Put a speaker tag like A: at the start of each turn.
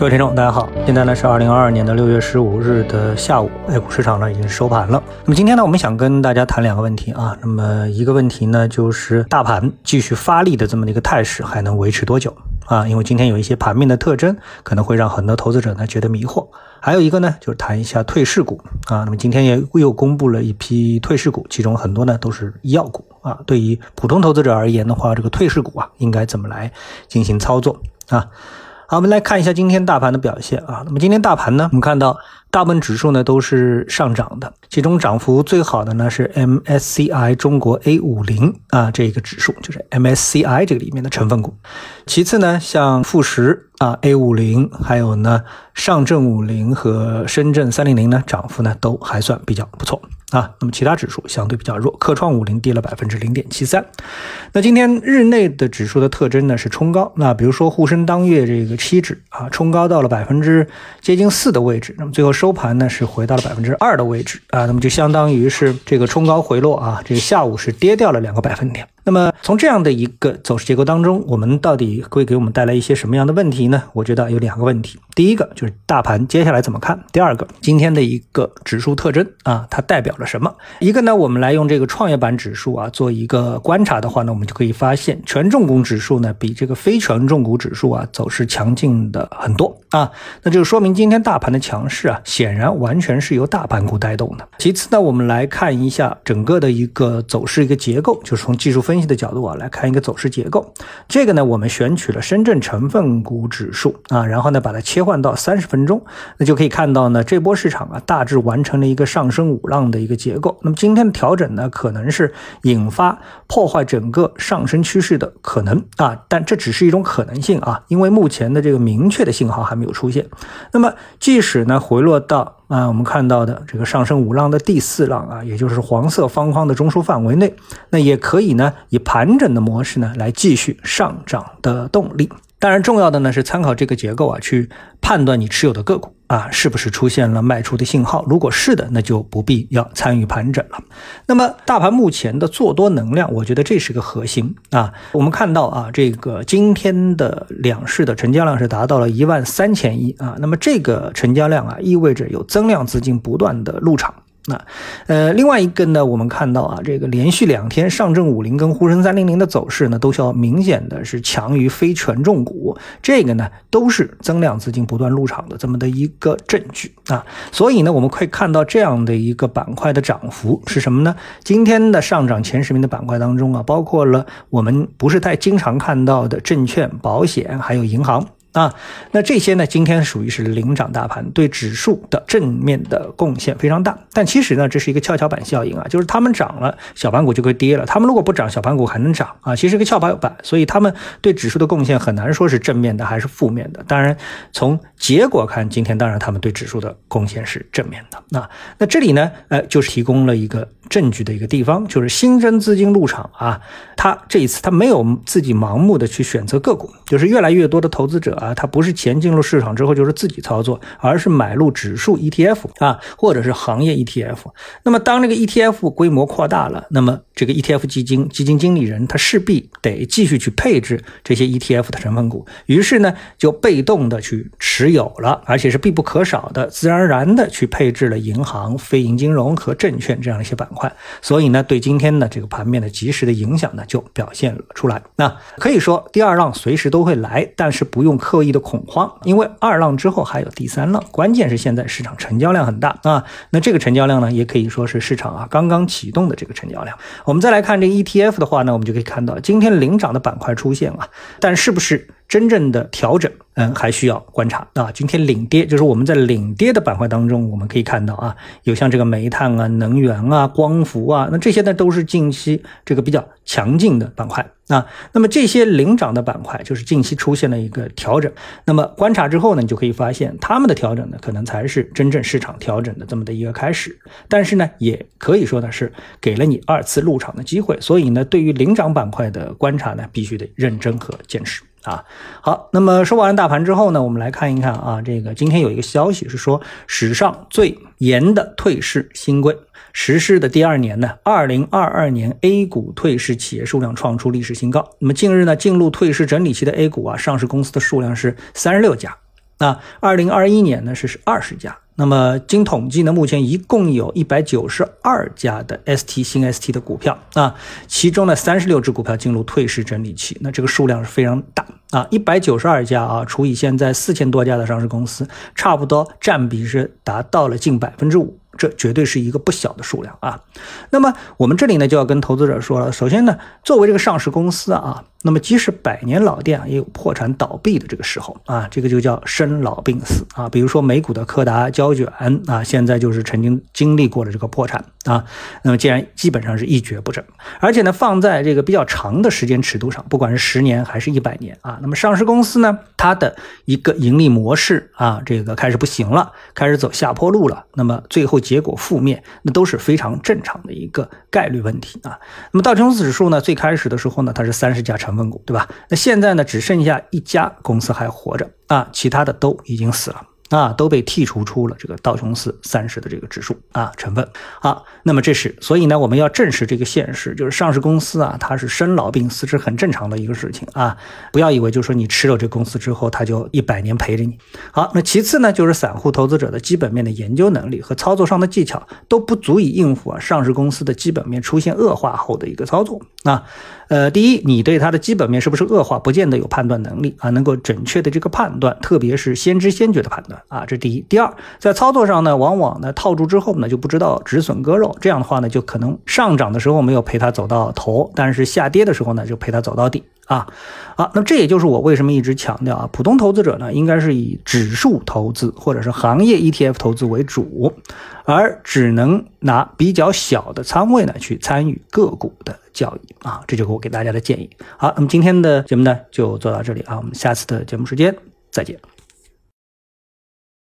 A: 各位听众，大家好，现在呢是二零二二年的六月十五日的下午，A 股市场呢已经收盘了。那么今天呢，我们想跟大家谈两个问题啊。那么一个问题呢，就是大盘继续发力的这么的一个态势还能维持多久啊？因为今天有一些盘面的特征，可能会让很多投资者呢觉得迷惑。还有一个呢，就是谈一下退市股啊。那么今天也又公布了一批退市股，其中很多呢都是医药股啊。对于普通投资者而言的话，这个退市股啊，应该怎么来进行操作啊？好，我们来看一下今天大盘的表现啊。那么今天大盘呢，我们看到大部分指数呢都是上涨的，其中涨幅最好的呢是 MSCI 中国 A 五零啊这个指数，就是 MSCI 这个里面的成分股。其次呢，像富时啊 A 五零，还有呢上证五零和深圳三零零呢，涨幅呢都还算比较不错。啊，那么其他指数相对比较弱，科创五零跌了百分之零点七三。那今天日内的指数的特征呢是冲高，那比如说沪深当月这个期指啊，冲高到了百分之接近四的位置，那么最后收盘呢是回到了百分之二的位置啊，那么就相当于是这个冲高回落啊，这个下午是跌掉了两个百分点。那么从这样的一个走势结构当中，我们到底会给我们带来一些什么样的问题呢？我觉得有两个问题，第一个就是大盘接下来怎么看，第二个今天的一个指数特征啊，它代表了什么？一个呢，我们来用这个创业板指数啊做一个观察的话呢，我们就可以发现，权重股指数呢比这个非权重股指数啊走势强劲的很多啊，那就说明今天大盘的强势啊，显然完全是由大盘股带动的。其次呢，我们来看一下整个的一个走势一个结构，就是从技术分析的角度啊来看一个走势结构。这个呢，我们选取了深圳成分股指数啊，然后呢把它切换换到三十分钟，那就可以看到呢，这波市场啊大致完成了一个上升五浪的一个结构。那么今天的调整呢，可能是引发破坏整个上升趋势的可能啊，但这只是一种可能性啊，因为目前的这个明确的信号还没有出现。那么即使呢回落到啊我们看到的这个上升五浪的第四浪啊，也就是黄色方框的中枢范围内，那也可以呢以盘整的模式呢来继续上涨的动力。当然，重要的呢是参考这个结构啊，去判断你持有的个股啊是不是出现了卖出的信号。如果是的，那就不必要参与盘整了。那么，大盘目前的做多能量，我觉得这是个核心啊。我们看到啊，这个今天的两市的成交量是达到了一万三千亿啊。那么这个成交量啊，意味着有增量资金不断的入场。那，呃，另外一个呢，我们看到啊，这个连续两天上证五零跟沪深三零零的走势呢，都是要明显的是强于非权重股，这个呢都是增量资金不断入场的这么的一个证据啊。所以呢，我们可以看到这样的一个板块的涨幅是什么呢？今天的上涨前十名的板块当中啊，包括了我们不是太经常看到的证券、保险，还有银行。啊，那这些呢，今天属于是领涨大盘，对指数的正面的贡献非常大。但其实呢，这是一个跷跷板效应啊，就是他们涨了，小盘股就会跌了；他们如果不涨，小盘股还能涨啊。其实个跷跷板，所以他们对指数的贡献很难说是正面的还是负面的。当然，从结果看，今天当然他们对指数的贡献是正面的。那那这里呢，呃，就是提供了一个证据的一个地方，就是新增资金入场啊，他这一次他没有自己盲目的去选择个股，就是越来越多的投资者。啊，它不是钱进入市场之后就是自己操作，而是买入指数 ETF 啊，或者是行业 ETF。那么当这个 ETF 规模扩大了，那么这个 ETF 基金基金经理人他势必得继续去配置这些 ETF 的成分股，于是呢就被动的去持有了，而且是必不可少的，自然而然的去配置了银行、非银金融和证券这样一些板块。所以呢，对今天的这个盘面的及时的影响呢就表现了出来。那可以说第二浪随时都会来，但是不用。刻意的恐慌，因为二浪之后还有第三浪，关键是现在市场成交量很大啊。那这个成交量呢，也可以说是市场啊刚刚启动的这个成交量。我们再来看这 ETF 的话呢，我们就可以看到今天领涨的板块出现了，但是不是真正的调整？嗯，还需要观察啊。今天领跌就是我们在领跌的板块当中，我们可以看到啊，有像这个煤炭啊、能源啊、光伏啊，那这些呢都是近期这个比较强劲的板块啊。那么这些领涨的板块，就是近期出现了一个调整。那么观察之后呢，你就可以发现他们的调整呢，可能才是真正市场调整的这么的一个开始。但是呢，也可以说呢是给了你二次入场的机会。所以呢，对于领涨板块的观察呢，必须得认真和坚持。啊，好，那么说完大盘之后呢，我们来看一看啊，这个今天有一个消息是说，史上最严的退市新规实施的第二年呢，二零二二年 A 股退市企业数量创出历史新高。那么近日呢，进入退市整理期的 A 股啊，上市公司的数量是三十六家。那二零二一年呢是是二十家。那么经统计呢，目前一共有一百九十二家的 ST 新 ST 的股票啊，其中呢三十六只股票进入退市整理期，那这个数量是非常大啊，一百九十二家啊，除以现在四千多家的上市公司，差不多占比是达到了近百分之五。这绝对是一个不小的数量啊！那么我们这里呢就要跟投资者说了，首先呢，作为这个上市公司啊，那么即使百年老店啊，也有破产倒闭的这个时候啊，这个就叫生老病死啊。比如说美股的柯达胶卷啊，现在就是曾经经历过了这个破产啊。那么既然基本上是一蹶不振，而且呢，放在这个比较长的时间尺度上，不管是十年还是一百年啊，那么上市公司呢，它的一个盈利模式啊，这个开始不行了，开始走下坡路了，那么最后。结果负面，那都是非常正常的一个概率问题啊。那么道琼斯指数呢，最开始的时候呢，它是三十家成分股，对吧？那现在呢，只剩下一家公司还活着啊，其他的都已经死了。啊，都被剔除出了这个道琼斯三十的这个指数啊成分。好，那么这是，所以呢，我们要正视这个现实，就是上市公司啊，它是生老病死是很正常的一个事情啊。不要以为就是说你吃了这公司之后，它就一百年陪着你。好，那其次呢，就是散户投资者的基本面的研究能力和操作上的技巧都不足以应付啊上市公司的基本面出现恶化后的一个操作啊。呃，第一，你对它的基本面是不是恶化，不见得有判断能力啊，能够准确的这个判断，特别是先知先觉的判断啊，这是第一。第二，在操作上呢，往往呢套住之后呢，就不知道止损割肉，这样的话呢，就可能上涨的时候没有陪它走到头，但是下跌的时候呢，就陪它走到底。啊，好，那这也就是我为什么一直强调啊，普通投资者呢，应该是以指数投资或者是行业 ETF 投资为主，而只能拿比较小的仓位呢去参与个股的交易啊，这就是我给大家的建议。好，那么今天的节目呢就做到这里啊，我们下次的节目时间再见。